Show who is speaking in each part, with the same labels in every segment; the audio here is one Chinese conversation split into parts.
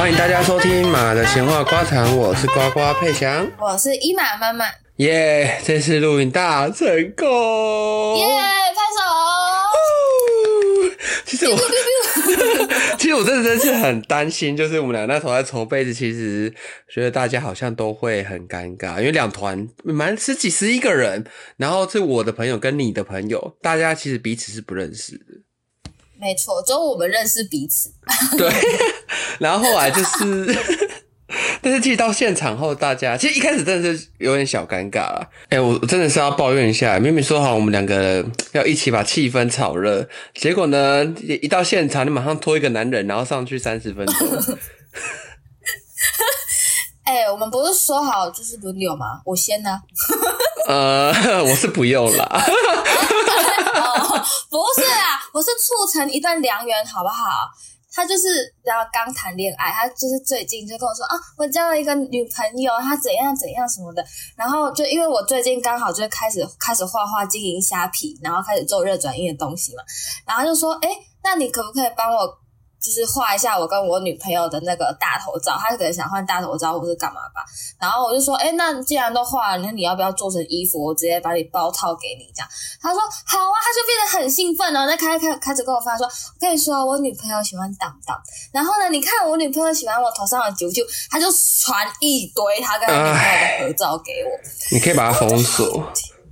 Speaker 1: 欢迎大家收听马的闲话瓜谈，我是呱呱佩祥，
Speaker 2: 我是伊玛妈妈，
Speaker 1: 耶！这次录影大成功，
Speaker 2: 耶！拍手。
Speaker 1: 其实我，其实我真的真是很担心，就是我们俩那时候在筹备时，其实觉得大家好像都会很尴尬，因为两团蛮十几十一个人，然后是我的朋友跟你的朋友，大家其实彼此是不认识的。
Speaker 2: 没错，只有我们认识彼此。
Speaker 1: 对，然后后来就是，但是其实到现场后，大家其实一开始真的是有点小尴尬了。哎、我我真的是要抱怨一下，明明说好我们两个要一起把气氛炒热，结果呢，一一到现场，你马上拖一个男人，然后上去三十分钟。
Speaker 2: 哎、我们不是说好就是轮流吗？我先呢、
Speaker 1: 呃，我是不用啦。
Speaker 2: 哦，不是啊，我是促成一段良缘，好不好？他就是然后刚谈恋爱，他就是最近就跟我说啊，我交了一个女朋友，他怎样怎样什么的。然后就因为我最近刚好就开始开始画画经营虾皮，然后开始做热转印的东西嘛，然后就说，哎，那你可不可以帮我就是画一下我跟我女朋友的那个大头照？他可能想换大头照或是干嘛吧。然后我就说，哎，那既然都画了，那你要不要做成衣服？我直接把你包套给你这样。他说好啊，他就变得很兴奋哦，那开开开始跟我发说，我跟你说，我女朋友喜欢挡挡，然后呢，你看我女朋友喜欢我头上的啾啾，他就传一堆他跟他女朋友的合照给我，
Speaker 1: 你可以把它封锁。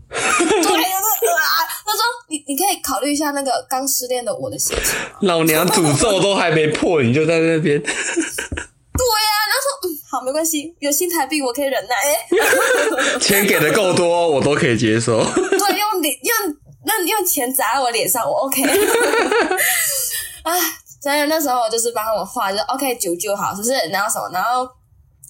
Speaker 2: 对，就是啊，他说你你可以考虑一下那个刚失恋的我的心情？
Speaker 1: 老娘诅咒都还没破，你就在那边。
Speaker 2: 对呀、然后说嗯好没关系，有新台币我可以忍耐，哎
Speaker 1: 钱给的够多，我都可以接受。
Speaker 2: 对，用你用那用钱砸在我脸上，我 OK。啊，真的那时候我就是帮他们画，就 OK 九九好，是不是？然后什么，然后。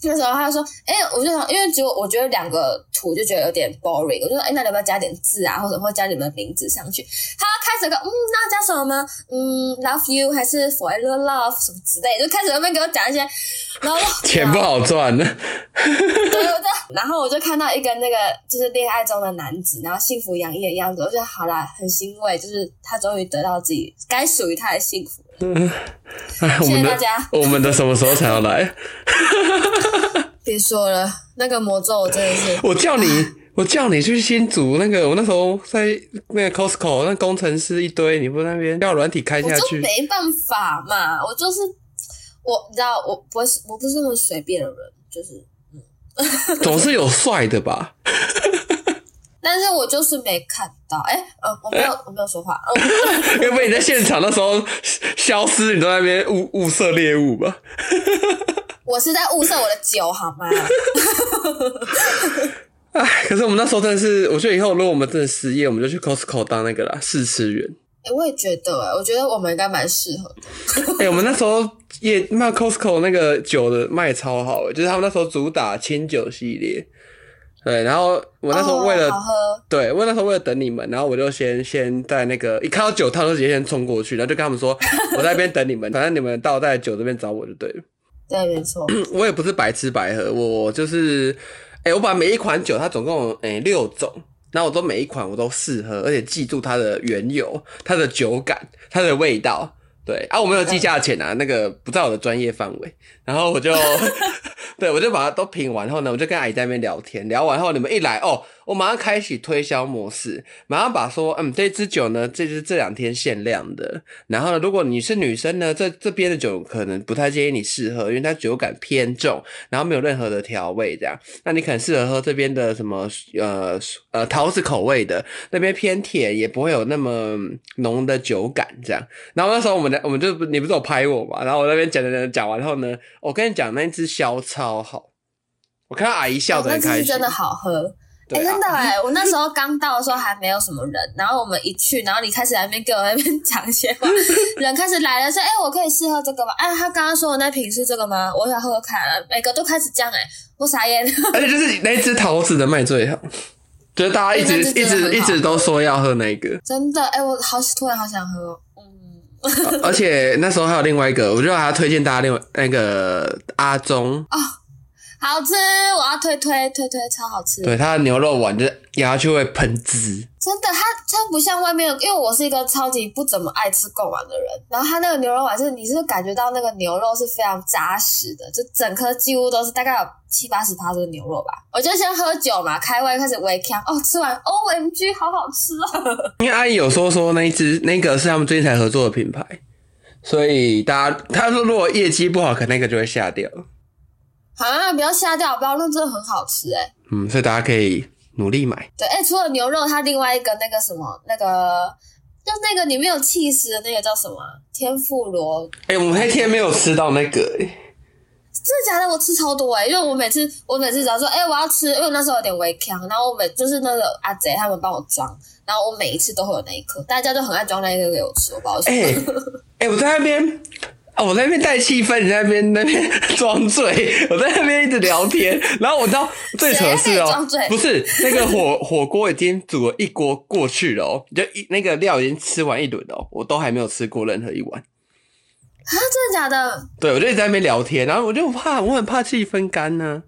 Speaker 2: 那时候他就说：“哎、我就想，因为只有我觉得两个图就觉得有点 boring，我就说：哎、那你要不要加点字啊，或者或加你们的名字上去？”他开始个嗯，那要加什么呢？嗯，love you 还是 forever love 什么之类的，就开始那边给我讲一些，然后
Speaker 1: 钱不好赚，
Speaker 2: 对对对，然后我就看到一个那个就是恋爱中的男子，然后幸福洋溢的样子，我就好啦，很欣慰，就是他终于得到自己该属于他的幸福了。
Speaker 1: 哎，我
Speaker 2: 谢谢
Speaker 1: 们的
Speaker 2: 大家
Speaker 1: 我们的什么时候才要来？
Speaker 2: 别说了，那个魔咒我真的是，
Speaker 1: 我叫你，我叫你去新竹那个，我那时候在那个 Costco，那工程师一堆，你不那边要软体开
Speaker 2: 我就
Speaker 1: 下去，
Speaker 2: 没办法嘛，我就是我，你知道，我不是我不是那么随便的人，就是嗯，
Speaker 1: 总是有帅的吧？
Speaker 2: 但是我就是没看到，哎，呃，我没有 我没有说话，嗯，
Speaker 1: 要不然你在现场那时候消失，你在那边物物色猎物吧？
Speaker 2: 我是在物色我的酒好吗？
Speaker 1: 哎，可是我们那时候真的是，我觉得以后如果我们真的失业，我们就去 Costco 当那个啦试吃员。
Speaker 2: 哎，我也觉得，哎，我觉得我们应该蛮适合的。
Speaker 1: 哎、我们那时候也卖 Costco 那个酒的卖超好的，就是他们那时候主打清酒系列。对，然后我那时候为了、对，我那时候为了等你们，然后我就先先在那个一看到酒套就直接先冲过去，然后就跟他们说 我在那边等你们，反正你们到在酒这边找我就对了。
Speaker 2: 对，没错。
Speaker 1: 我也不是白吃白喝，我就是，哎、我把每一款酒它总共有哎、六种，然后我都每一款我都试喝，而且记住它的原由、它的酒感、它的味道。对啊，我没有记价钱啊，那个不在我的专业范围。然后我就，对我就把它都品完后呢，我就跟阿姨在那边聊天，聊完后你们一来哦，我马上开启推销模式，马上把说，嗯，这支酒呢，这是这两天限量的。然后呢，如果你是女生呢，这这边的酒可能不太建议你试喝，因为它酒感偏重，然后没有任何的调味，这样。那你可能适合喝这边的什么呃呃桃子口味的，那边偏甜，也不会有那么浓的酒感，这样。然后那时候我们我们就你不是有拍我嘛，然后我那边讲讲讲讲完后呢，我跟你讲那一支销超好，我看到阿姨笑
Speaker 2: 的那
Speaker 1: 得很开心，
Speaker 2: 支是真的好喝。哎、真的哎、我那时候刚到的时候还没有什么人，然后我们一去，然后你开始在那边给我 那边讲一些话，人开始来了，说：“哎、我可以试喝这个吗？”哎，他刚刚说的那瓶是这个吗？我想喝喝看啊，每个都开始这样哎、我傻眼。
Speaker 1: 而且就是那只桃子的卖最好，就是大家一直一直一直都说要喝那个，
Speaker 2: 真的哎、我好突然好想喝
Speaker 1: 而且那时候还有另外一个，我就还要推荐大家另外那个阿忠，
Speaker 2: 好吃，我要推推推推，超好吃，
Speaker 1: 对它的牛肉丸就是咬下去会喷汁，
Speaker 2: 真真的，它它不像外面，因为我是一个超级不怎么爱吃贡丸的人，然后它那个牛肉丸是你是感觉到那个牛肉是非常扎实的，就整颗几乎都是大概有七八十趴的牛肉吧。我就先喝酒嘛，开胃开始微呛，哦，吃完 O M G，好好吃哦。
Speaker 1: 因为阿姨有说说那一只那个是他们最近才合作的品牌，所以大家他说如果业绩不好，可能那个就会下掉。
Speaker 2: 啊，不要下掉，不要，那真的很好吃哎。
Speaker 1: 嗯，所以大家可以努力买。
Speaker 2: 对，哎，除了牛肉，它另外一个那个什么，那个就那个里面有气死的那个叫什么啊？天妇罗。
Speaker 1: 哎、我们那天没有吃到那个、哎
Speaker 2: 真的假的？我吃超多哎、因为我每次我每次只要说哎、我要吃，因为我那时候有点微强，然后我每就是那个阿贼他们帮我装，然后我每一次都会有那一颗，大家都很爱装那一颗给我吃，我不知道为
Speaker 1: 哎、
Speaker 2: 什么。
Speaker 1: 哎、我在那边。啊！我在那边带气氛，你在那边那边 装醉，我在那边一直聊天，然后我知道最扯的是哦、不是那个火火锅已经煮了一锅过去了哦、就一那个料已经吃完一轮了哦、我都还没有吃过任何一碗。
Speaker 2: 啊，真的假的？
Speaker 1: 对，我就一直在那边聊天，然后我就怕，我很怕气氛干呢、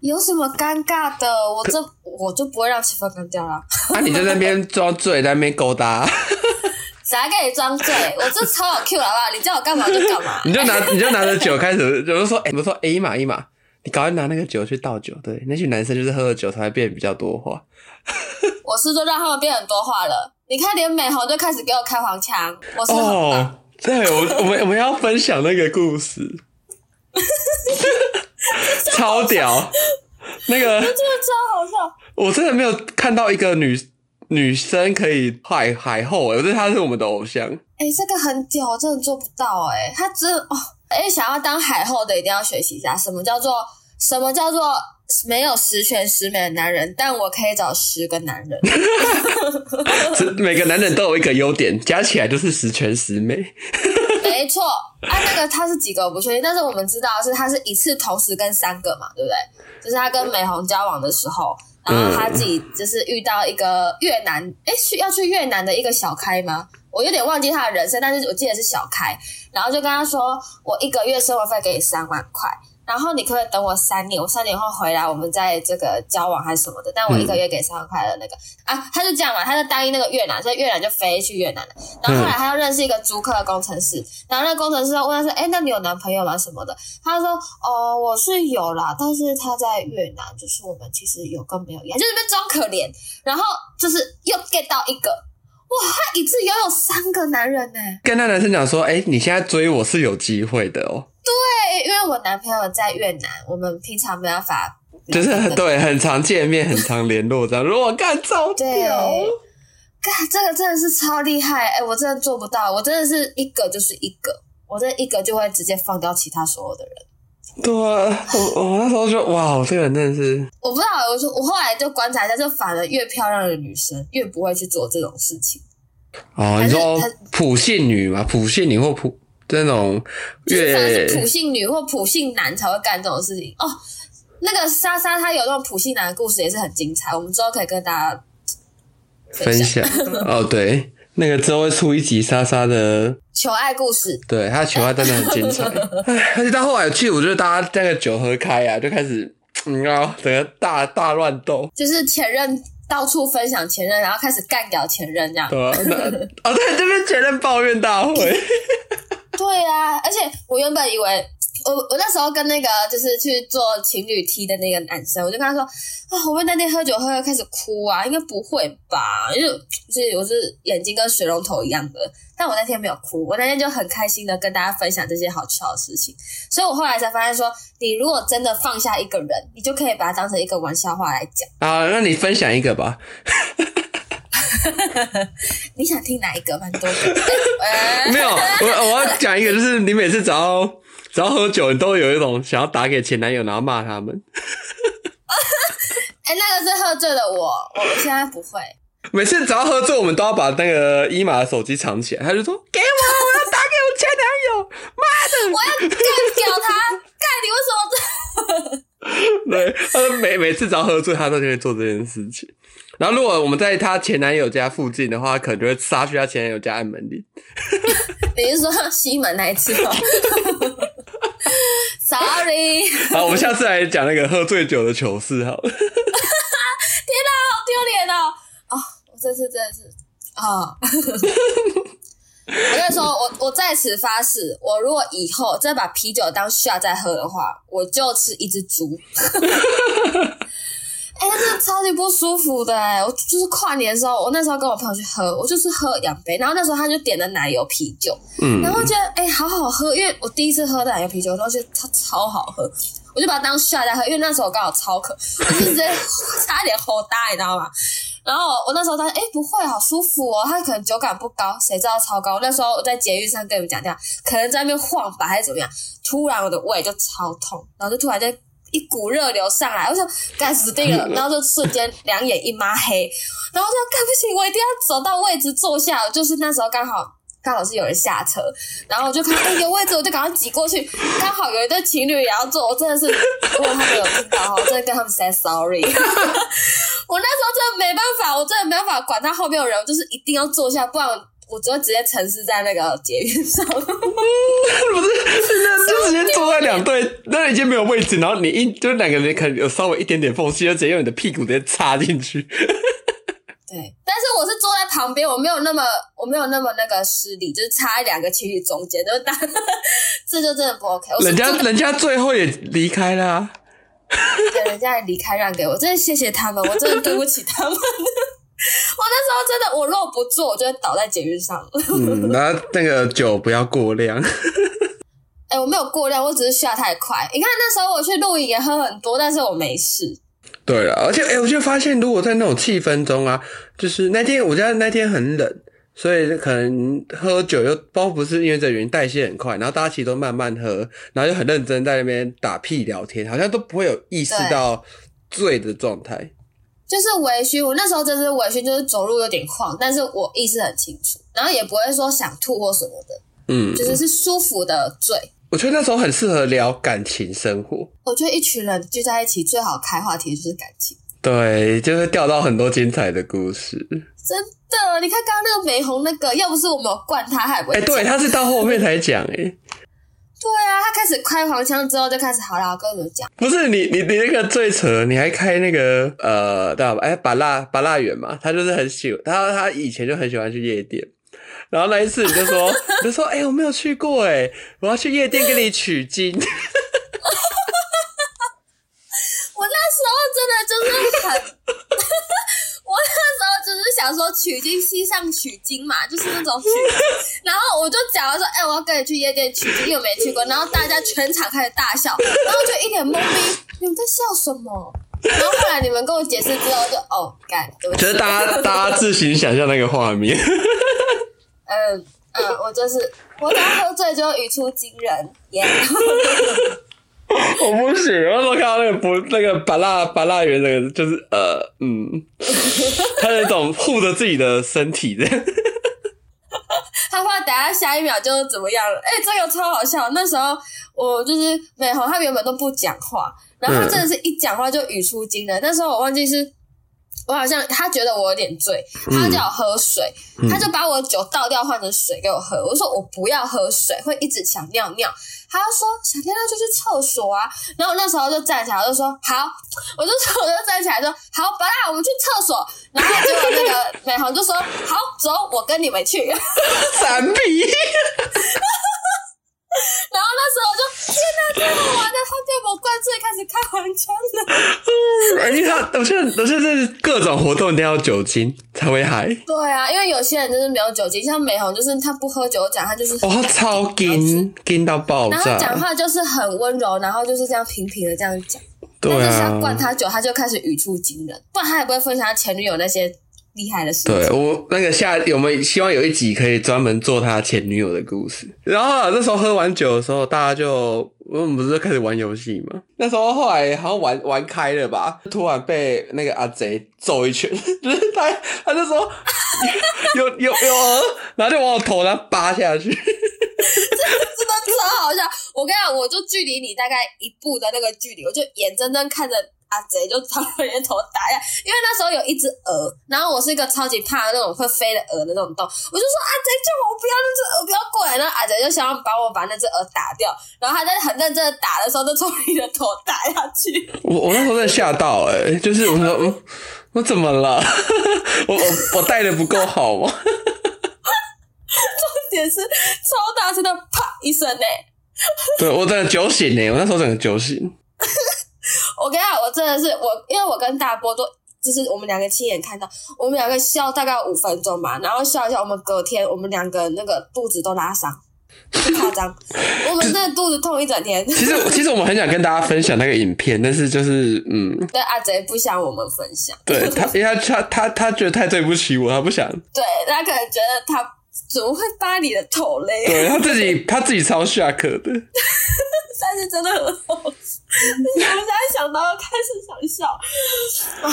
Speaker 2: 有什么尴尬的？我这我就不会让气氛干掉啦。
Speaker 1: 啊，你就在那边装醉，在那边勾搭，
Speaker 2: 谁还给你装醉？我这超有 Q 好不好？你叫我干嘛就干嘛。
Speaker 1: 你就拿你就拿着酒开始，有人说，哎、我说，哎、一码一码，你赶快拿那个酒去倒酒。对，那群男生就是喝了酒才会变比较多话。
Speaker 2: 我是说让他们变很多话了。你看，连美红就开始给我开黄腔，我是很棒。
Speaker 1: 哦，对，我我们我们要分享那个故事，超屌。那个
Speaker 2: 真的超好笑。
Speaker 1: 我真的没有看到一个女女生可以海海后、欸，我觉得她是我们的偶像。
Speaker 2: 哎、这个很屌，我真的做不到哎、他真的哦，哎、想要当海后的一定要学习一下，什么叫做什么叫做没有十全十美的男人，但我可以找十个男人。
Speaker 1: 每个男人都有一个优点，加起来就是十全十美。
Speaker 2: 没错，啊，那个他是几个我不确定，但是我们知道是他是一次同时跟三个嘛，对不对？就是他跟美红交往的时候，然后他自己就是遇到一个越南，哎、去要去越南的一个小开吗？我有点忘记他的人生，但是我记得是小开，然后就跟他说，我一个月生活费给你三万块。然后你可不可以等我三年？我三年后回来，我们在这个交往还是什么的？但我一个月给三万块的那个、啊，他就这样嘛，他就答应那个越南，所以越南就飞去越南了。然后后来他又认识一个租客的工程师，然后那工程师问他说：“哎，那你有男朋友吗？什么的？”他说：“哦，我是有啦，但是他在越南，就是我们其实有跟没有一样，就是在装可怜。然后就是又 get 到一个，哇，他一次拥有三个男人呢。
Speaker 1: 跟那男生讲说，哎、你现在追我是有机会的哦、
Speaker 2: 对，因为我男朋友在越南，我们平常没办法，
Speaker 1: 就是很对，很常见面，很常联络这样。如果干超
Speaker 2: 对
Speaker 1: 屌，
Speaker 2: 干这个真的是超厉害，哎，我真的做不到，我真的是一个就是一个，我这一个就会直接放掉其他所有的人。
Speaker 1: 对啊，我我那时候就哇，我这个人真的是，
Speaker 2: 我不知道，我说我后来就观察一下，就反而越漂亮的女生越不会去做这种事情，
Speaker 1: 哦，你说
Speaker 2: 还
Speaker 1: 普信女嘛，普信女或普这种越
Speaker 2: 是普信女或普信男才会干这种事情哦。那个莎莎她有那种普信男的故事也是很精彩，我们之后可以跟大家
Speaker 1: 分享哦，对，那个之后会出一集莎莎的，
Speaker 2: 求爱故事。
Speaker 1: 对，她的求爱真的很精彩。哎，而且到后来去，我觉得大家那个酒喝开啊，就开始，你知道，整个大大乱斗，
Speaker 2: 就是前任到处分享前任，然后开始干掉前任这样。
Speaker 1: 对啊、哦，对，这边前任抱怨大会，
Speaker 2: 对啊，而且我原本以为。我我那时候跟那个就是去做情侣踢的那个男生，我就跟他说啊，我们那天喝酒喝到开始哭啊？应该不会吧，因为就是我是眼睛跟水龙头一样的，但我那天没有哭，我那天就很开心的跟大家分享这些好笑的事情，所以我后来才发现说，你如果真的放下一个人，你就可以把它当成一个玩笑话来讲。
Speaker 1: 啊，那你分享一个吧。
Speaker 2: 你想听哪一个？蛮多个。哎
Speaker 1: 没有，我我要讲一个，就是你每次只要只要喝酒，你都会有一种想要打给前男友，然后骂他们。
Speaker 2: 哎、那个是喝醉的我，我现在不会。
Speaker 1: 每次只要喝醉，我们都要把那个伊玛的手机藏起来。他就说：“给我，我要打给我前男友。
Speaker 2: 妈的我要干掉他！干你为什么这？”
Speaker 1: 对，他每每次只要喝醉，他都就会做这件事情。然后如果我们在她前男友家附近的话，可能就会杀去她前男友家按门铃。
Speaker 2: 你是说西门那一次吗？Sorry，
Speaker 1: 好，我们下次来讲那个喝醉酒的糗事好了。
Speaker 2: 天哪，好丢脸哦！哦，我这次真的是啊！我跟你说，我我在此发誓，我如果以后再把啤酒当 shot 再喝的话，我就吃一只猪。级不舒服的哎、我就是跨年的时候，我那时候跟我朋友去喝，我就是喝两杯，然后那时候他就点了奶油啤酒，
Speaker 1: 嗯
Speaker 2: 然后觉得哎、好好喝，因为我第一次喝奶油啤酒，然后觉得它超好喝，我就把它当 shot 在喝，因为那时候我刚好超渴，我就直接 差点吼大，你知道吗？然后我那时候发现，哎，不会，好舒服哦。他可能酒感不高，谁知道超高。那时候我在捷运上跟你们讲这样，可能在那边晃吧，还是怎么样。突然我的胃就超痛，然后就突然间一股热流上来，我想干死定了，然后就瞬间两眼一抹黑，然后我就干不行，我一定要走到位置坐下。就是那时候刚好。刚好是有人下车，然后我就看哎、有位置，我就赶快挤过去。刚好有一对情侣也要坐，我真的是，如果他们有听到，我真的跟他们 say sorry。我那时候真的没办法，我真的没办法管他后面有人，我就是一定要坐下，不然我只会直接沉尸在那个捷运上。
Speaker 1: 不是，那就直接坐在两队，那已经没有位置，然后你一就是两个人可能有稍微一点点缝隙，就直接用你的屁股直接插进去。
Speaker 2: 对，但是我是坐在旁边，我没有那么我没有那么那个失礼，就是插在两个情侣中间，就是大，这就真的不 OK。我
Speaker 1: 人家人家最后也离开了、啊，
Speaker 2: 对人家也离开让给我，真的谢谢他们，我真的对不起他们。我那时候真的，我如果不做，我就会倒在捷运上。
Speaker 1: 嗯，然后那个酒不要过量。
Speaker 2: 哎、我没有过量，我只是下太快。你看那时候我去露营也喝很多，但是我没事。
Speaker 1: 对了，而且哎、我就发现，如果在那种气氛中啊，就是那天我觉得那天很冷，所以可能喝酒又包不是因为这原因代谢很快，然后大家其实都慢慢喝，然后就很认真在那边打屁聊天，好像都不会有意识到醉的状态。
Speaker 2: 就是微醺，我那时候真是微醺，就是走路有点晃，但是我意识很清楚，然后也不会说想吐或什么的，
Speaker 1: 嗯，
Speaker 2: 就是是舒服的醉。
Speaker 1: 我觉得那时候很适合聊感情生活，
Speaker 2: 我觉得一群人聚在一起，最好开话题就是感情。
Speaker 1: 对，就会钓到很多精彩的故事。
Speaker 2: 真的，你看刚刚那个美红那个，要不是我们有灌他，他也不会。
Speaker 1: 对，他是到后面才讲，哎，
Speaker 2: 对啊，他开始开黄腔之后就开始好了，我跟你们讲，
Speaker 1: 不是你你你那个最扯，你还开那个呃，对吧？哎，把辣把辣远嘛，他就是很喜他他以前就很喜欢去夜店，然后那一次你就说就说哎、我没有去过哎，我要去夜店跟你取经，
Speaker 2: 我那时候真的就是很，我那时候只是想说取经西上取经嘛，就是那种取经，然后我就讲了说，哎、我要跟你去夜店取经，因为我没去过，然后大家全场开始大笑，然后就一脸懵逼，你们在笑什么？然后后来你们跟我解释之后就，哦，干，对不起
Speaker 1: 就是大家 大家自行想象那个画面。
Speaker 2: 嗯嗯，我就是我只要喝醉就会语出惊人，耶、
Speaker 1: 我不行，我那时候看到那个不那个巴拉巴拉园那个，就是呃嗯，他有一种护着自己的身体的。
Speaker 2: 他怕等下下一秒就怎么样了。哎、这个超好笑。那时候我就是美红，他原本都不讲话，然后他真的是一讲话就语出惊人。那时候我忘记是。我好像他觉得我有点醉，他叫我喝水，他就把我酒倒掉换成水给我喝。我说我不要喝水，会一直想尿尿。他就说想尿尿就去厕所啊。然后我那时候就站起来，我就说好，我就说我就站起来说好，本来我们去厕所。然后结果那个美红就说好，走，我跟你们去。
Speaker 1: 闪避。
Speaker 2: 然后那时候我就天哪，太好玩了！他被我灌醉，开始开黄腔了。
Speaker 1: 因为他，我觉得，我觉得这是各种活动一定要酒精才会嗨。
Speaker 2: 对啊，因为有些人就是没有酒精，像美红，就是他不喝酒讲，他就是
Speaker 1: 哦，他超劲劲到爆
Speaker 2: 然后他讲
Speaker 1: 炸。
Speaker 2: 话就是很温柔，然后就是这样平平的这样讲。
Speaker 1: 对
Speaker 2: 但是像
Speaker 1: 啊，
Speaker 2: 灌他酒，他就开始语出惊人，不然他也不会分享他前女友那些厉害的事
Speaker 1: 对。我那个下，我们希望有一集可以专门做他前女友的故事。然后啊，那时候喝完酒的时候，大家就我们不是开始玩游戏嘛？那时候后来好像玩玩开了吧，突然被那个阿贼揍一拳，就 是他他就说 有有有，然后就往我头上扒下去。
Speaker 2: 真的超好笑！我跟你讲，我就距离你大概一步的那个距离，我就眼睁睁看着阿贼就朝我的头打下，因为那时候有一只鹅，然后我是一个超级怕那种会飞的鹅的那种洞，我就说阿贼叫我，不要那只鹅不要过来，然后阿贼就想要把我把那只鹅打掉，然后他在很认真的打的时候，就从你的头打下去，
Speaker 1: 我我那时候真的吓到哎、就是我说嗯我怎么了？我我我带的不够好吗？
Speaker 2: 重点是超大声的啪一声呢、
Speaker 1: 对我真的酒醒呢，我那时候整个酒醒。
Speaker 2: 我跟你讲，我真的是我，因为我跟大波都就是我们两个亲眼看到，我们两个笑大概五分钟吧，然后笑一笑，我们隔天我们两个那个肚子都拉伤，不夸张，我们真的肚子痛一整天。
Speaker 1: 其实其实我们很想跟大家分享那个影片，但是就是嗯，
Speaker 2: 对阿贼不想我们分享，
Speaker 1: 对他，因为他他他他觉得太对不起我，他不想。
Speaker 2: 对他可能觉得他怎么会扒你的头嘞？
Speaker 1: 对他自己 他自己超 shock 的。
Speaker 2: 但是真的很好笑，我现在想到开始想笑 啊，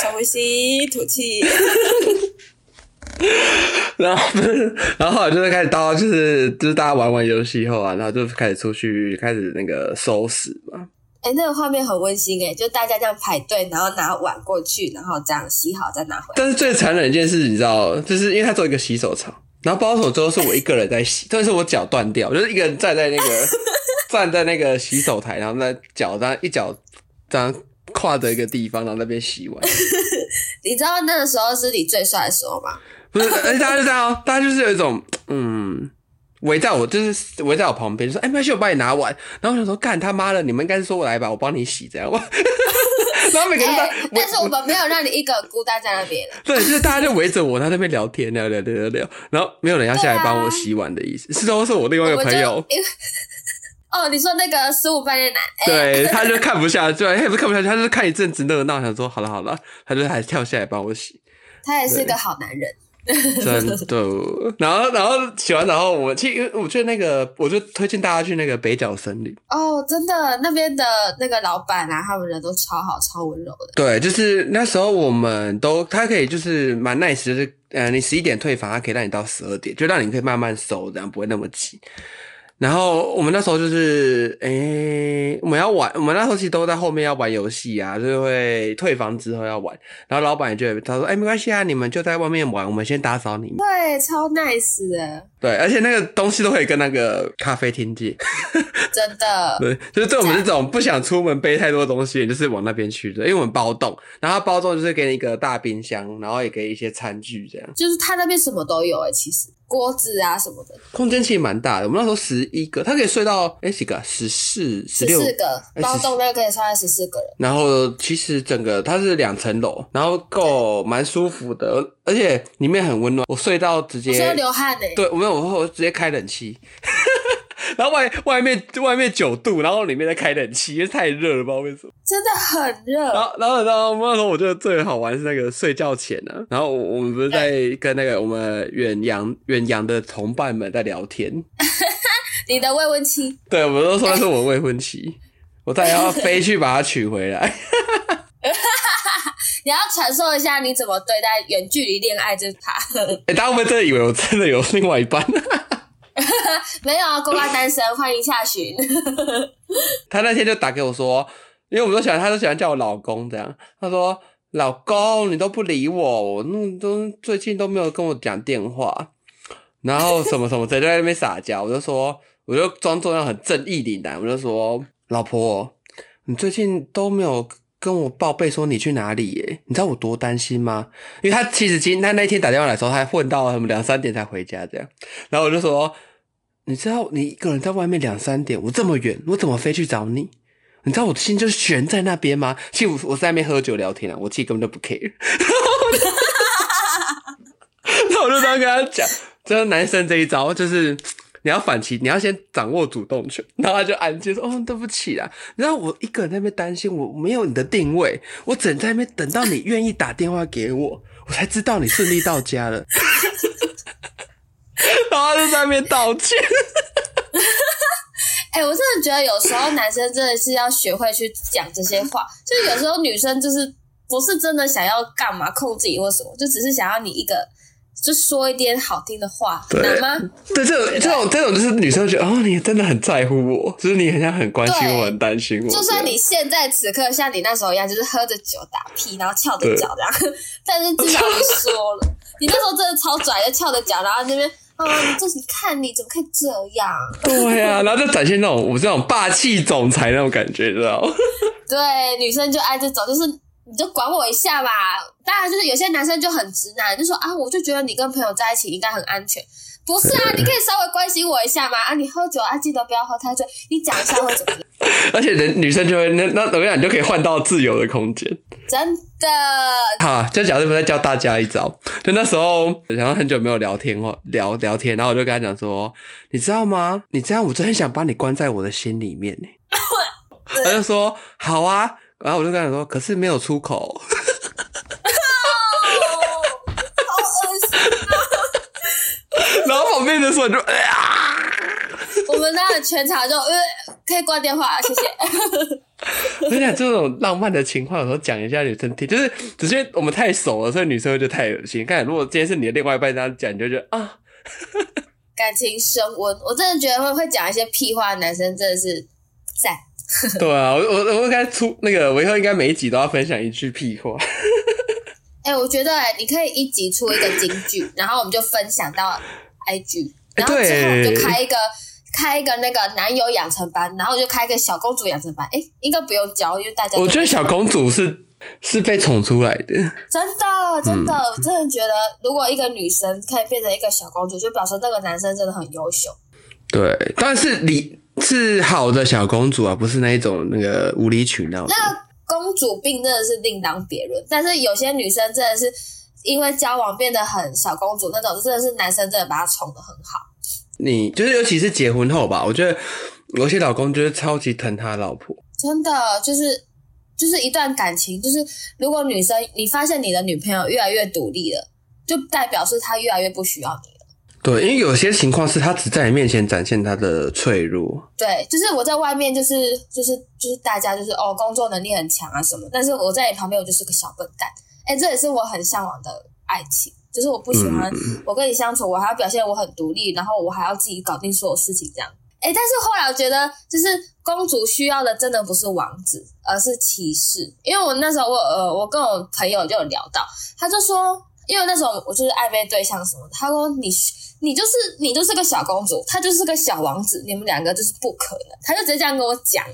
Speaker 2: 深呼吸，吐气。
Speaker 1: 然后不是，然后后来就是开始到就是就是大家玩完游戏后啊，然后就开始出去开始那个收拾嘛。
Speaker 2: 哎、那个画面很温馨哎，就大家这样排队，然后拿碗过去，然后这样洗好再拿回来。
Speaker 1: 但是最残忍的一件事，你知道，就是因为他做一个洗手槽，然后包手之后是我一个人在洗，但是我脚断掉，我就是一个人站在那个 站在那个洗手台，然后在脚这样一脚这样跨着一个地方，然后那边洗碗。
Speaker 2: 你知道那个时候是你最帅的时候吗？
Speaker 1: 不是，而且大家就这样哦，大家就是有一种嗯。围在我就是围在我旁边，就说：“哎，没关系，我帮你拿碗。”然后我想说：“干他妈的，你们应该是说我来吧，我帮你洗这样吧。”然后每个人都
Speaker 2: 但是我们没有让你一个人孤单在那边。
Speaker 1: 对，就是大家就围着我，在那边聊天，聊聊聊聊聊，然后没有人要下来帮我洗碗的意思，是都是我另外一个朋友，
Speaker 2: 哦，你说那个十五分的男，哎、
Speaker 1: 对，他就看不下去，他也不是看不下去，他就是看一阵子热闹，想说好了好了，他就还跳下来帮我洗，
Speaker 2: 他也是个好男人。
Speaker 1: 真的。然后然后洗完，然后我其实我觉得那个，我就推荐大家去那个北角森林，
Speaker 2: 哦，真的，那边的那个老板啊，他们人都超好、超温柔的。
Speaker 1: 对，就是那时候我们都，他可以就是蛮 nice，就是呃，你十一点退房，他可以让你到十二点，就让你可以慢慢收，这样不会那么急。然后我们那时候就是，诶、我们要玩，我们那时候其实都在后面要玩游戏啊，就是会退房之后要玩。然后老板也就他说，哎、没关系啊，你们就在外面玩，我们先打扫你们。
Speaker 2: 对，超 nice 的，
Speaker 1: 对，而且那个东西都可以跟那个咖啡厅借。
Speaker 2: 真的。
Speaker 1: 对，就是对我们这种不想出门背太多东西，就是往那边去的，因为我们包栋，然后包栋就是给你一个大冰箱，然后也给一些餐具这样，
Speaker 2: 就是他那边什么都有哎，其实锅子啊什么的，
Speaker 1: 空间其实蛮大的。我们那时候十一个，他可以睡到哎几个啊？十四、十
Speaker 2: 十
Speaker 1: 六。
Speaker 2: 个
Speaker 1: 哎
Speaker 2: 包栋那个可以算在十四个人。
Speaker 1: 然后其实整个它是两层楼，然后够蛮舒服的，而且里面很温暖。我睡到直接
Speaker 2: 流汗呢、
Speaker 1: 对，我没有，我我直接开冷气，然后外外面外面九度，然后里面在开冷气，因为太热了，不知道为什么。
Speaker 2: 真的很热。
Speaker 1: 然后，然后，然后，那时候我觉得最好玩是那个睡觉前呢、然后我我们不是在跟那个我们远洋远洋的同伴们在聊天，
Speaker 2: 你的未婚妻，
Speaker 1: 对，我们都说是我未婚妻，我再要飞去把她娶回来。
Speaker 2: 你要传授一下你怎么对待远距离恋爱这趴。
Speaker 1: 哎、大家会不会真的以为我真的有另外一半？
Speaker 2: 没有啊，公关单身，欢迎下旬。
Speaker 1: 他那天就打给我说，因为我们都喜欢，他都喜欢叫我老公这样。他说：“老公，你都不理我，我那都最近都没有跟我讲电话，然后什么什么的，就在那边撒娇。”我就说，我就装作要很正义凛然，我就说：“老婆，你最近都没有跟我报备说你去哪里耶？你知道我多担心吗？因为他其实今他那天打电话来的时候，他还混到什么两三点才回家这样。然后我就说。”你知道你一个人在外面两三点，我这么远，我怎么飞去找你？你知道我的心就是悬在那边吗？其实我我在那边喝酒聊天啊，我自己根本就不 care。那我就这样跟他讲，就是男生这一招，就是你要反击，你要先掌握主动权，然后他就安静说：“哦，对不起啦。”然后我一个人在那边担心，我没有你的定位，我只能在那边等到你愿意打电话给我，我才知道你顺利到家了。然后他就在那边道歉。
Speaker 2: 哎、我真的觉得有时候男生真的是要学会去讲这些话，就有时候女生就是不是真的想要干嘛控制你或什么，就只是想要你一个就说一点好听的话，很难吗？
Speaker 1: 对，这种这种这种就是女生觉得哦，你真的很在乎我，就是你很像很关心我，很担心我。
Speaker 2: 就算你现在此刻像你那时候一样，就是喝着酒打屁，然后翘着脚这样，但是至少你说了，你那时候真的超拽，就翘着脚，然后那边啊，你这你看你怎么可以这样？
Speaker 1: 对呀、然后就展现那种我这种霸气总裁那种感觉，知道吗？
Speaker 2: 对，女生就爱这种，就是你就管我一下吧。当然，就是有些男生就很直男，就说啊，我就觉得你跟朋友在一起应该很安全。不是啊，你可以稍微关心我一下嘛。啊，你喝酒啊，记得不要喝太醉。你讲一下会怎么样？
Speaker 1: 而且人女生就会那那怎么样，你就可以换到自由的空间。
Speaker 2: 真的，
Speaker 1: 好，就假设我再教大家一招，就那时候然后很久没有聊天或聊聊天，然后我就跟他讲说，你知道吗？你这样我真的很想把你关在我的心里面呢。他就说好啊，然后我就跟他说，可是没有出口。
Speaker 2: 好恶心啊！
Speaker 1: 然后旁边的时候就哎呀，
Speaker 2: 我们那个全场就呃，可以挂电话了，谢谢。
Speaker 1: 我跟你讲，这种浪漫的情况，有时候讲一下女生听，就是只是因为我们太熟了，所以女生会觉得太恶心。看，如果今天是你的另外一半这样讲，你就觉得啊，
Speaker 2: 感情升温，我真的觉得会会讲一些屁话的男生真的是赞。
Speaker 1: 对啊，我我我应该出那个，我以后应该每一集都要分享一句屁话。
Speaker 2: 哎、我觉得、哎，你可以一集出一个金句，然后我们就分享到 IG，然后之后我们就开一个开一个那个男友养成班，然后就开一个小公主养成班。哎、应该不用教，因为大家
Speaker 1: 我觉得小公主是是被宠出来的，
Speaker 2: 真的真的，真的觉得，如果一个女生可以变成一个小公主，就表示那个男生真的很优秀。
Speaker 1: 对，但是你是好的小公主啊，不是那一种那个无理取闹的。
Speaker 2: 那公主病真的是另当别论，但是有些女生真的是因为交往变得很小公主那种，真的是男生真的把她宠得很好。
Speaker 1: 你就是尤其是结婚后吧，我觉得有些老公就是超级疼他老婆。
Speaker 2: 真的就是就是一段感情，就是如果女生你发现你的女朋友越来越独立了，就代表是她越来越不需要你了。
Speaker 1: 对，因为有些情况是他只在你面前展现他的脆弱。
Speaker 2: 对，就是我在外面就是就是就是大家就是哦工作能力很强啊什么，但是我在你旁边我就是个小笨蛋。哎，这也是我很向往的爱情，就是我不喜欢我跟你相处，我还要表现我很独立，然后我还要自己搞定所有事情这样。哎，但是后来我觉得，就是公主需要的真的不是王子，而是骑士。因为我那时候我呃，我跟我朋友就有聊到，他就说，因为那时候我就是暧昧对象什么的，他说你你就是你就是个小公主，他就是个小王子，你们两个就是不可能。他就直接这样跟我讲，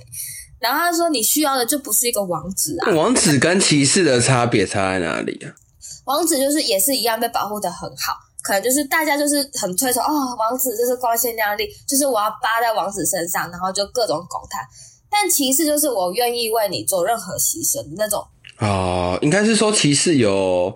Speaker 2: 然后他说你需要的就不是一个王子啊，
Speaker 1: 王子跟骑士的差别差在哪里啊？
Speaker 2: 王子就是也是一样被保护的很好，可能就是大家就是很推崇哦，王子就是光鲜亮丽，就是我要扒在王子身上，然后就各种拱他。但骑士就是我愿意为你做任何牺牲的那种。
Speaker 1: 哦，应该是说骑士有，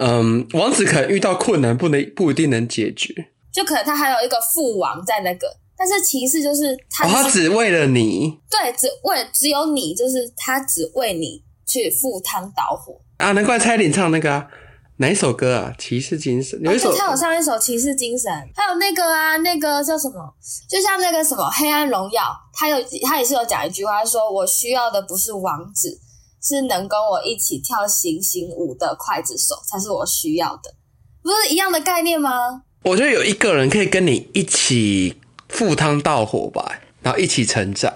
Speaker 1: 嗯，王子可能遇到困难不能不一定能解决，
Speaker 2: 就可能他还有一个父王在那个，但是骑士就是他、
Speaker 1: 哦，他只为了你
Speaker 2: 对只为只有你，就是他只为你去赴汤蹈火。
Speaker 1: 啊，难怪蔡依林唱那个、啊、哪一首歌啊？骑士精神有一首
Speaker 2: 他有上一首《骑士精神》，还有那个啊，那个叫什么？就像那个什么《黑暗荣耀》，他有他也是有讲一句话，他说我需要的不是王子，是能跟我一起跳行行舞的刽子手，才是我需要的，不是一样的概念吗？
Speaker 1: 我觉得有一个人可以跟你一起赴汤蹈火吧，然后一起成长。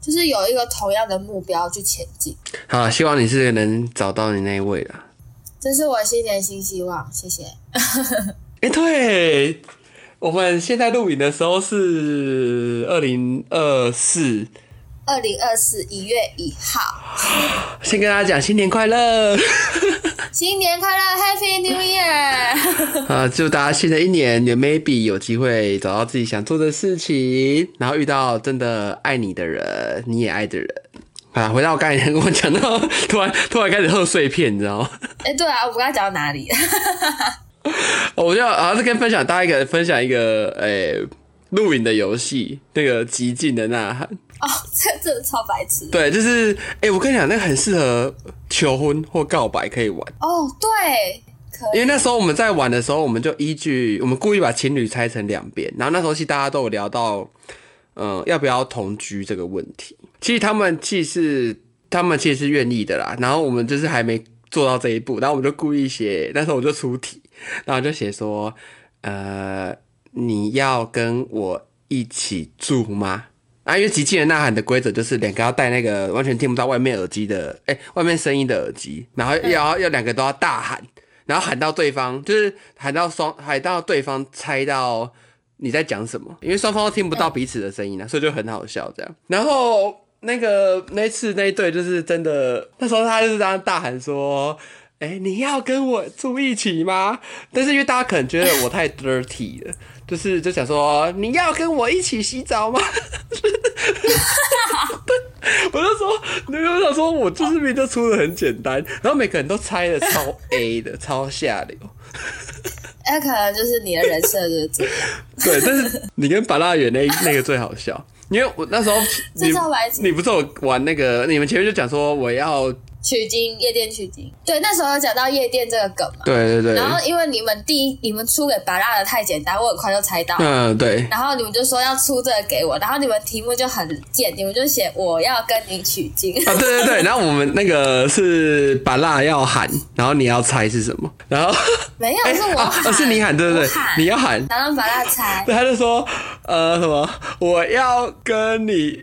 Speaker 2: 就是有一个同样的目标去前进，
Speaker 1: 好，希望你是能找到你那一位的。
Speaker 2: 这是我新年新希望，谢谢。
Speaker 1: 哎、对，我们现在录影的时候是二零二四，
Speaker 2: 二零二四一月一号，
Speaker 1: 先跟大家讲新年快乐
Speaker 2: 新年快乐，Happy New Year！
Speaker 1: 啊！祝大家新的一年也 maybe 有机会找到自己想做的事情，然后遇到真的爱你的人，你也爱的人。啊，回到我刚才跟我讲到，突然突然开始喝碎片，你知道吗？
Speaker 2: 哎、对啊，我们刚才讲到哪里？
Speaker 1: 哦 我就要啊，是跟分享大家一个分享一个诶录影的游戏，那个极尽的呐喊。
Speaker 2: 哦，这真的超白痴。
Speaker 1: 对，就是哎，我跟你讲，那个很适合求婚或告白可以玩，
Speaker 2: 哦，对，
Speaker 1: 因为那时候我们在玩的时候，我们就依据我们故意把情侣拆成两边，然后那时候其实大家都有聊到，嗯、要不要同居这个问题。其实他们其实他们其实是愿意的啦，然后我们就是还没做到这一步，然后我们就故意写，那时候我就出题，然后就写说，呃，你要跟我一起住吗？啊，因为极尽的呐喊的规则就是两个要戴那个完全听不到外面耳机的，哎、外面声音的耳机，然后要要两个都要大喊，然后喊到对方，就是喊到双喊到对方猜到你在讲什么，因为双方都听不到彼此的声音啊，所以就很好笑这样。然后那个那次那一对就是真的，那时候他就是这样大喊说：“哎、你要跟我住一起吗？”但是因为大家可能觉得我太 dirty 了，就是就想说你要跟我一起洗澡吗？我就说，那个我想说，我就是明明就出的很简单，然后每个人都猜的超 A 的，超下流。
Speaker 2: 那可能就是你的人设就是这样，
Speaker 1: 对，但是你跟巴拉远那 那个最好笑，因为我那时候你你不是有玩那个，你们前面就讲说我要，
Speaker 2: 取经夜店取经。对，那时候有讲到夜店这个梗嘛，
Speaker 1: 对对对，
Speaker 2: 然后因为你们第一你们出给白蜡的太简单，我很快就猜到。
Speaker 1: 嗯对，
Speaker 2: 然后你们就说要出这个给我，然后你们题目就很贱，你们就写我要跟你取经。
Speaker 1: 啊对对对，然后我们那个是白蜡要喊，然后你要猜是什么，然后
Speaker 2: 没有，
Speaker 1: 哎
Speaker 2: 是我
Speaker 1: 啊
Speaker 2: 喊，
Speaker 1: 是你喊对对对。你要喊。
Speaker 2: 然后白蜡猜。
Speaker 1: 对，他就说呃什么我要跟你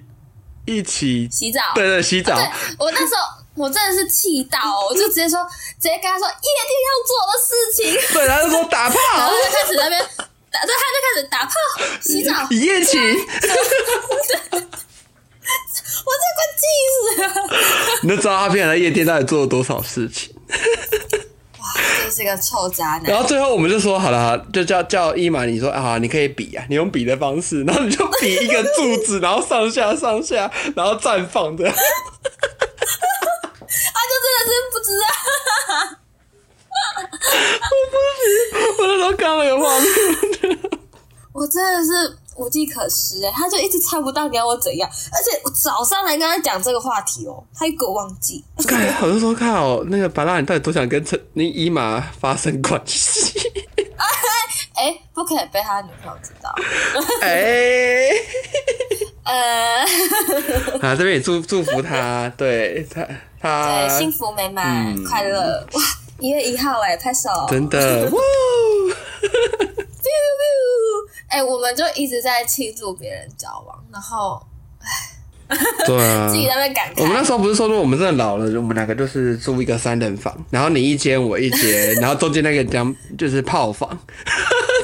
Speaker 1: 一起，
Speaker 2: 洗澡。
Speaker 1: 对对洗澡，
Speaker 2: 对我那时候我真的是气到哦，我就直接说，直接跟他说夜店要做的事情，
Speaker 1: 对，他就说打炮
Speaker 2: 然
Speaker 1: 炮
Speaker 2: 后就开始在那边打，对，他就开始打炮、洗澡，
Speaker 1: 一夜情，
Speaker 2: 我这快气死了！
Speaker 1: 你就知道他平常在夜店到底做了多少事情。
Speaker 2: 哇，真是个臭渣男。
Speaker 1: 然后最后我们就说好了，就叫叫伊玛，你说啊，你可以比啊，你用比的方式，然后你就比一个柱子，然后上下上下，然后绽放的。
Speaker 2: 他就真的是不知道，
Speaker 1: 我那时候看到那个画面，
Speaker 2: 我真的是无计可施哎，他就一直猜不到你要我怎样，而且我早上还跟他讲这个话题哦，他又给我忘记。
Speaker 1: 看，我就说靠，那个白拉，你到底多想跟陈那伊玛发生关系？
Speaker 2: 哎，不可以被他女朋友知道。
Speaker 1: 哎、
Speaker 2: 呃，
Speaker 1: 啊，这边也祝祝福他，对他他
Speaker 2: 对，幸福美满、
Speaker 1: 嗯
Speaker 2: 快乐。哇，一月一号哎，拍手！
Speaker 1: 真的，哇。
Speaker 2: 哎、我们就一直在庆祝别人交往，然后
Speaker 1: 对啊。
Speaker 2: 自己在那感慨。
Speaker 1: 我们那时候不是说，如果我们真的老了，我们两个就是租一个三人房，然后你一间我一间，然后中间那个将就是炮房，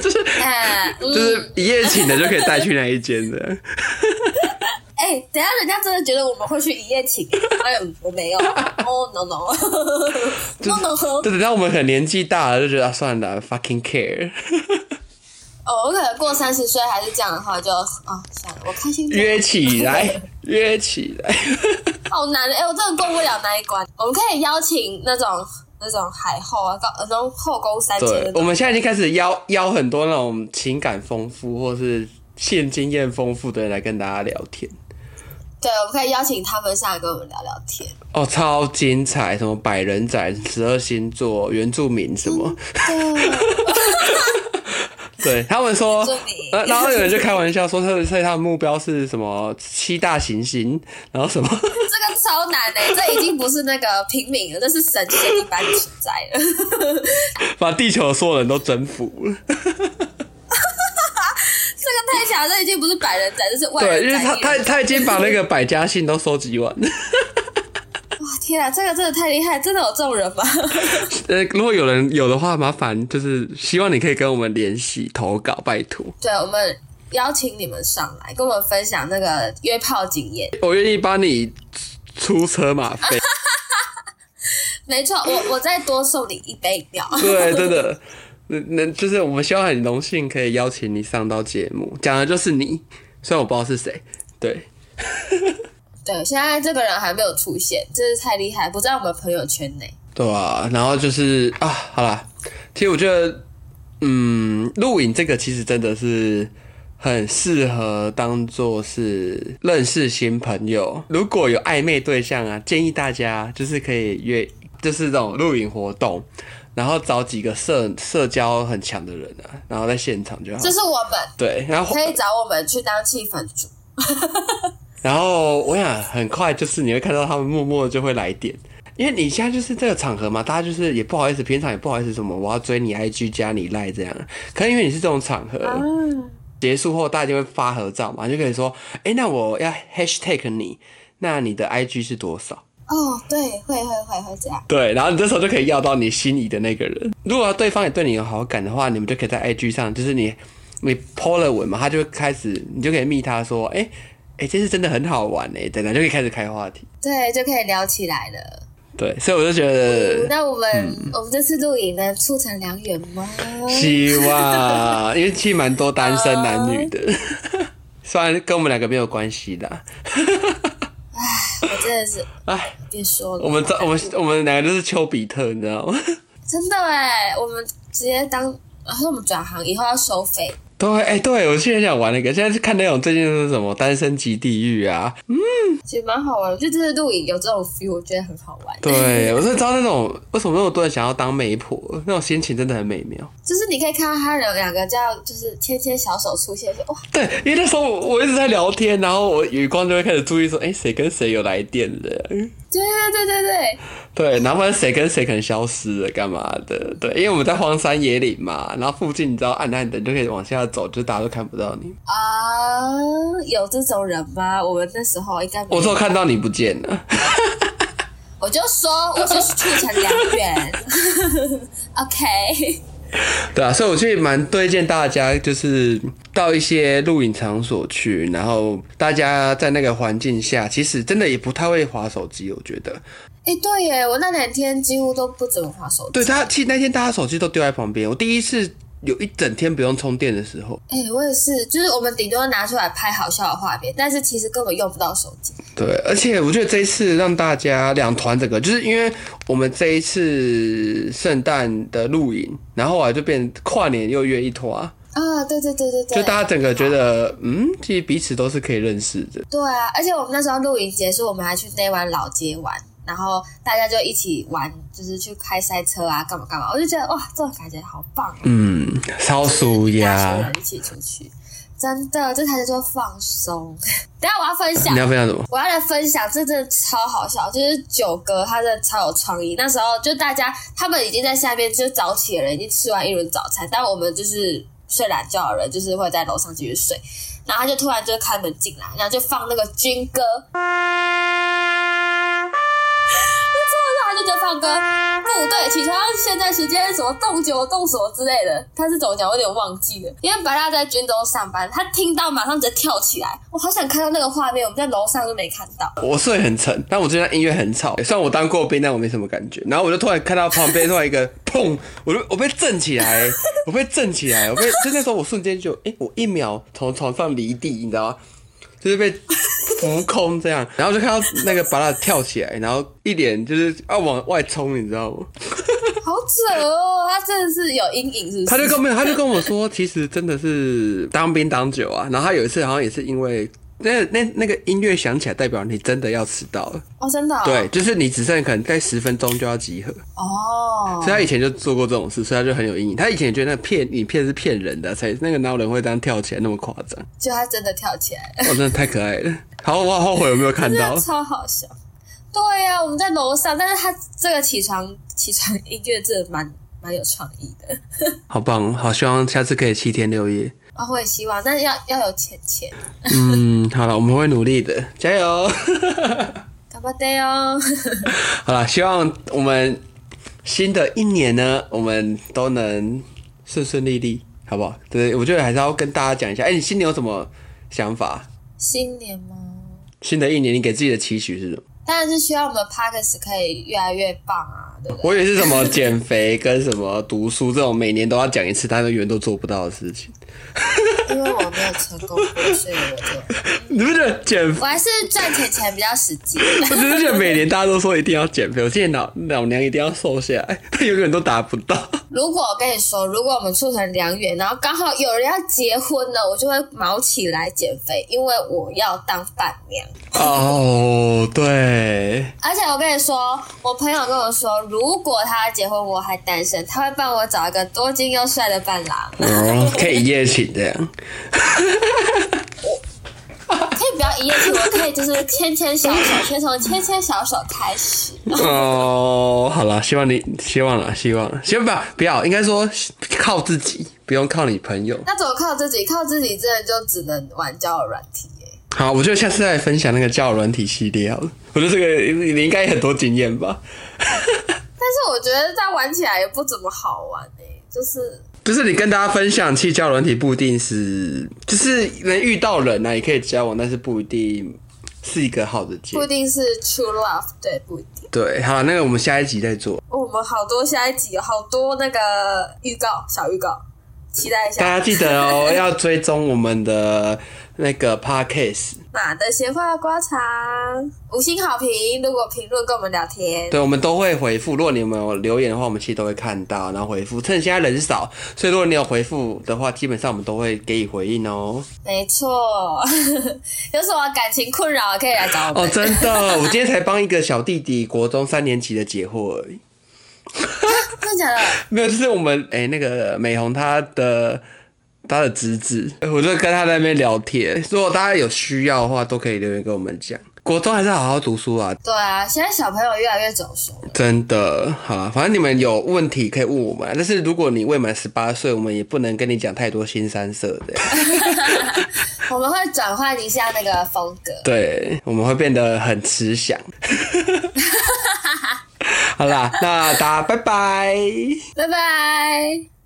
Speaker 1: 就是
Speaker 2: 哎，嗯。
Speaker 1: 就是一夜情的就可以带去那一间的。
Speaker 2: 哎、等下人家真的觉得我们会去一夜情，哎，我没有，哦、no no. no no，
Speaker 1: 对，等到我们可能年纪大了，就觉得、啊、算了，fucking care，
Speaker 2: 哦，我可能过三十岁还是这样的话就，哦算了，我开心
Speaker 1: 约起来，约起来。
Speaker 2: 好难的，哎、我真的过不了那一关。我们可以邀请那种那种海后啊，高那种后宫三千
Speaker 1: 我们现在已经开始邀邀很多那种情感丰富或是现经验丰富的人来跟大家聊天。
Speaker 2: 对，我们可以邀请他们上来跟我们聊聊天。
Speaker 1: 哦，超精彩！什么百人斩、十二星座、原住民什么？对 他们说然后有人就开玩笑说，他所以他的目标是什么七大行星，然后什么？
Speaker 2: 这个超难的、这已经不是那个平民了，这是神仙一般的存在了。
Speaker 1: 把地球的所有人都征服了。
Speaker 2: 这个太强，这已经不是百人斩，这是万
Speaker 1: 对，因为他。他他已经把那个百家姓都收集完了。
Speaker 2: 哇天啊，这个真的太厉害，真的有这种人吗？
Speaker 1: 呃，如果有人有的话，麻烦就是希望你可以跟我们联系投稿，拜托，
Speaker 2: 对，我们邀请你们上来，跟我们分享那个约炮经验。
Speaker 1: 我愿意帮你出车马费。
Speaker 2: 没错，我我再多送你一杯饮料。
Speaker 1: 对，真的，那那就是我们希望很荣幸可以邀请你上到节目，讲的就是你，虽然我不知道是谁。对，
Speaker 2: 对，现在这个人还没有出现，真是太厉害，不在我们朋友圈内。
Speaker 1: 对啊，然后就是啊，好啦，其实我觉得，嗯，录影这个其实真的是很适合当做是认识新朋友。如果有暧昧对象啊，建议大家就是可以约，就是这种录影活动，然后找几个社社交很强的人啊，然后在现场就好
Speaker 2: 这。是我们
Speaker 1: 对，然后
Speaker 2: 可以找我们去当气氛组。
Speaker 1: 然后我想很快就是你会看到他们默默的就会来电，因为你现在就是这个场合嘛，大家就是也不好意思，平常也不好意思什么，我要追你 IG 加你赖这样。可能因为你是这种场合，结束后大家就会发合照嘛，就可以说，哎，那我要 hashtag 你，那你的 IG 是多少？
Speaker 2: 哦，对，会会会会这样。
Speaker 1: 对，然后你这时候就可以要到你心仪的那个人。如果对方也对你有好感的话，你们就可以在 IG 上，就是你你 po 了文嘛，他就会开始，你就可以密他说，哎、哎、这次真的很好玩哎、等等就可以开始开话题。
Speaker 2: 对，就可以聊起来了。
Speaker 1: 对，所以我就觉得
Speaker 2: 那我们、
Speaker 1: 嗯
Speaker 2: 我们这次露营能促成良缘吗？
Speaker 1: 希望，因为其实蛮多单身男女的，虽然跟我们两个没有关系的。
Speaker 2: 我真的是
Speaker 1: 唉，
Speaker 2: 别说了，
Speaker 1: 我们这我们我们两个都是丘比特，你知道吗？
Speaker 2: 真的哎，我们直接当，然后我们转行以后要收费，
Speaker 1: 对，哎、对我现在想玩那个，现在是看那种最近是什么《单身级地狱》啊，嗯
Speaker 2: 其实蛮好玩的。就这次录影有这种 feel，我觉得很好玩。
Speaker 1: 对，我是知道那种为什么那么多人想要当媒婆，那种心情真的很美妙。
Speaker 2: 就是你可以看到他们两个这样，就是牵牵小手出现，
Speaker 1: 对，因为那时候我我一直在聊天，然后我余光就会开始注意说，哎、谁跟谁有来电的，
Speaker 2: 对对对对对，
Speaker 1: 对，然后谁跟谁可能消失了，干嘛的？对，因为我们在荒山野岭嘛，然后附近你知道暗暗的，你就可以往下走，就大家都看不到你。
Speaker 2: 啊，有这种人吗？我们那时候应该
Speaker 1: 我只有看到你不见了。
Speaker 2: 我就说我就是促成良缘，OK，
Speaker 1: 对啊，所以我其实蛮推荐大家，就是到一些露营场所去，然后大家在那个环境下，其实真的也不太会划手机，我觉得。
Speaker 2: 哎、对耶，我那两天几乎都不怎么划手机。
Speaker 1: 对，他其实那天大家手机都丢在旁边，我第一次有一整天不用充电的时候。
Speaker 2: 哎、我也是，就是我们顶多拿出来拍好笑的画面，但是其实根本用不到手机。
Speaker 1: 对，而且我觉得这一次让大家两团整个，就是因为我们这一次圣诞的露营，然后啊就变跨年又约一团，
Speaker 2: 啊，对对对对对，
Speaker 1: 就大家整个觉得，嗯，其实彼此都是可以认识的。
Speaker 2: 对啊，而且我们那时候露营结束，我们还去那湾老街玩，然后大家就一起玩，就是去开赛车啊，干嘛干嘛，我就觉得哇，这种感觉好棒哦！
Speaker 1: 嗯，超舒压
Speaker 2: 人。一起出去，真的，这才叫做放松。等下我要分享
Speaker 1: 你，要分享什么？
Speaker 2: 我要来分享，这真的超好笑，就是九哥他真的超有创意。那时候就大家他们已经在下面就早起的人已经吃完一轮早餐，但我们就是睡懒觉的人，就是会在楼上继续睡。然后他就突然就开门进来，然后就放那个军歌，就放歌，部队起床，现在时间什么动九动什么之类的，他是怎么讲？我有点忘记了。因为白大在军中上班，他听到马上直接跳起来，我好想看到那个画面，我们在楼上都没看到。
Speaker 1: 我睡很沉，但我觉得音乐很吵。虽然我当过兵，但我没什么感觉。然后我就突然看到旁边突然一个砰，我就我被震起来，我被震起来，我被就那时候我瞬间就哎、我一秒从床上离地，你知道吗？就是被浮空这样，然后就看到那个把他跳起来，然后一脸就是要往外冲，你知道吗？
Speaker 2: 好扯哦，他真的是有阴影，是不是？
Speaker 1: 他就跟没有，他就跟我说，其实真的是当兵当久啊。然后他有一次好像也是因为那那那个音乐响起来，代表你真的要迟到了。
Speaker 2: 哦，真的、哦、
Speaker 1: 对，就是你只剩可能在十分钟就要集合，
Speaker 2: 哦
Speaker 1: 所以，他以前就做过这种事，所以他就很有阴影。他以前也觉得那骗影片是骗人的，才那个哪有人会这样跳起来那么夸张？
Speaker 2: 就他真的跳起来了，
Speaker 1: 哦、真的太可爱了。好，我好后悔有没有看到。
Speaker 2: 超好笑。对呀、我们在楼上，但是他这个起床起床音乐真的蛮蛮有创意的。
Speaker 1: 好棒，好希望下次可以七天六夜。
Speaker 2: 啊，我也希望，但是要要有钱钱，
Speaker 1: 嗯，好了，我们会努力的，加油！
Speaker 2: 干巴爹哦。
Speaker 1: 好了，希望我们新的一年呢，我们都能顺顺利利，好不好？对，我觉得还是要跟大家讲一下。哎、你新年有什么想法？
Speaker 2: 新年吗？
Speaker 1: 新的一年你给自己的期许是什么？
Speaker 2: 当然是需要我们的 p o d c a s 可以越来越棒啊，对不对？
Speaker 1: 我以为是什么减肥跟什么读书这种每年都要讲一次，但是永远都做不到的事情。
Speaker 2: 因为我没有成功过，所以我就
Speaker 1: 你不觉得减肥？
Speaker 2: 我还是赚钱钱比较实际。
Speaker 1: 我只是觉得每年大家都说一定要减肥，我现在老老娘一定要瘦下来，但永远都达不到。
Speaker 2: 如果我跟你说，如果我们促成良缘，然后刚好有人要结婚了，我就会毛起来减肥，因为我要当伴娘。
Speaker 1: 哦，对，
Speaker 2: 而且我跟你说，我朋友跟我说，如果他结婚我还单身，他会帮我找一个多金又帅的伴郎。
Speaker 1: 哦，可以一夜情这样。
Speaker 2: 可以不要一夜情，我可以就是牵牵小手，先从牵牵小手开始。
Speaker 1: 哦，好了，希望你希望了，希望了，先不要不要，应该说靠自己，不用靠你朋友。
Speaker 2: 那怎么靠自己？靠自己真的就只能玩交友软体耶。
Speaker 1: 好，我觉得下次再分享那个交友软体系列好了。我觉得这个你你应该有很多经验吧？
Speaker 2: 但是我觉得它玩起来也不怎么好玩诶，就是
Speaker 1: 就是你跟大家分享，其实交友软体不一定是，就是能遇到人啊，也可以交往，但是不一定是一个好的结
Speaker 2: 不一。定是 true love，对，不一定。
Speaker 1: 对，好，那个我们下一集再做，
Speaker 2: 哦我们好多下一集好多那个预告，小预告，期待一下大。
Speaker 1: 家记得哦，要追踪我们的那个 podcast。
Speaker 2: 马的闲话瓜茶，五星好评。如果评论跟我们聊天，
Speaker 1: 对，我们都会回复。如果你们有留言的话，我们其实都会看到，然后回复。趁现在人少，所以如果你有回复的话，基本上我们都会给予回应哦。
Speaker 2: 没错。有什么感情困扰可以来找我们。
Speaker 1: 哦，真的，我今天才帮一个小弟弟国中三年级的解惑而已。
Speaker 2: 真的假的？
Speaker 1: 没有，就是我们哎、那个美红她的她的侄子，我就跟他在那边聊天。如果大家有需要的话，都可以留言跟我们讲。国中还是好好读书啊，
Speaker 2: 对啊，现在小朋友越来越早熟。
Speaker 1: 真的好啊，反正你们有问题可以问我们啊，但是如果你未满十八岁，我们也不能跟你讲太多新三色的。
Speaker 2: 我们会转换一下那个风格。
Speaker 1: 对，我们会变得很慈祥。好啦，那大家拜拜。
Speaker 2: 拜拜。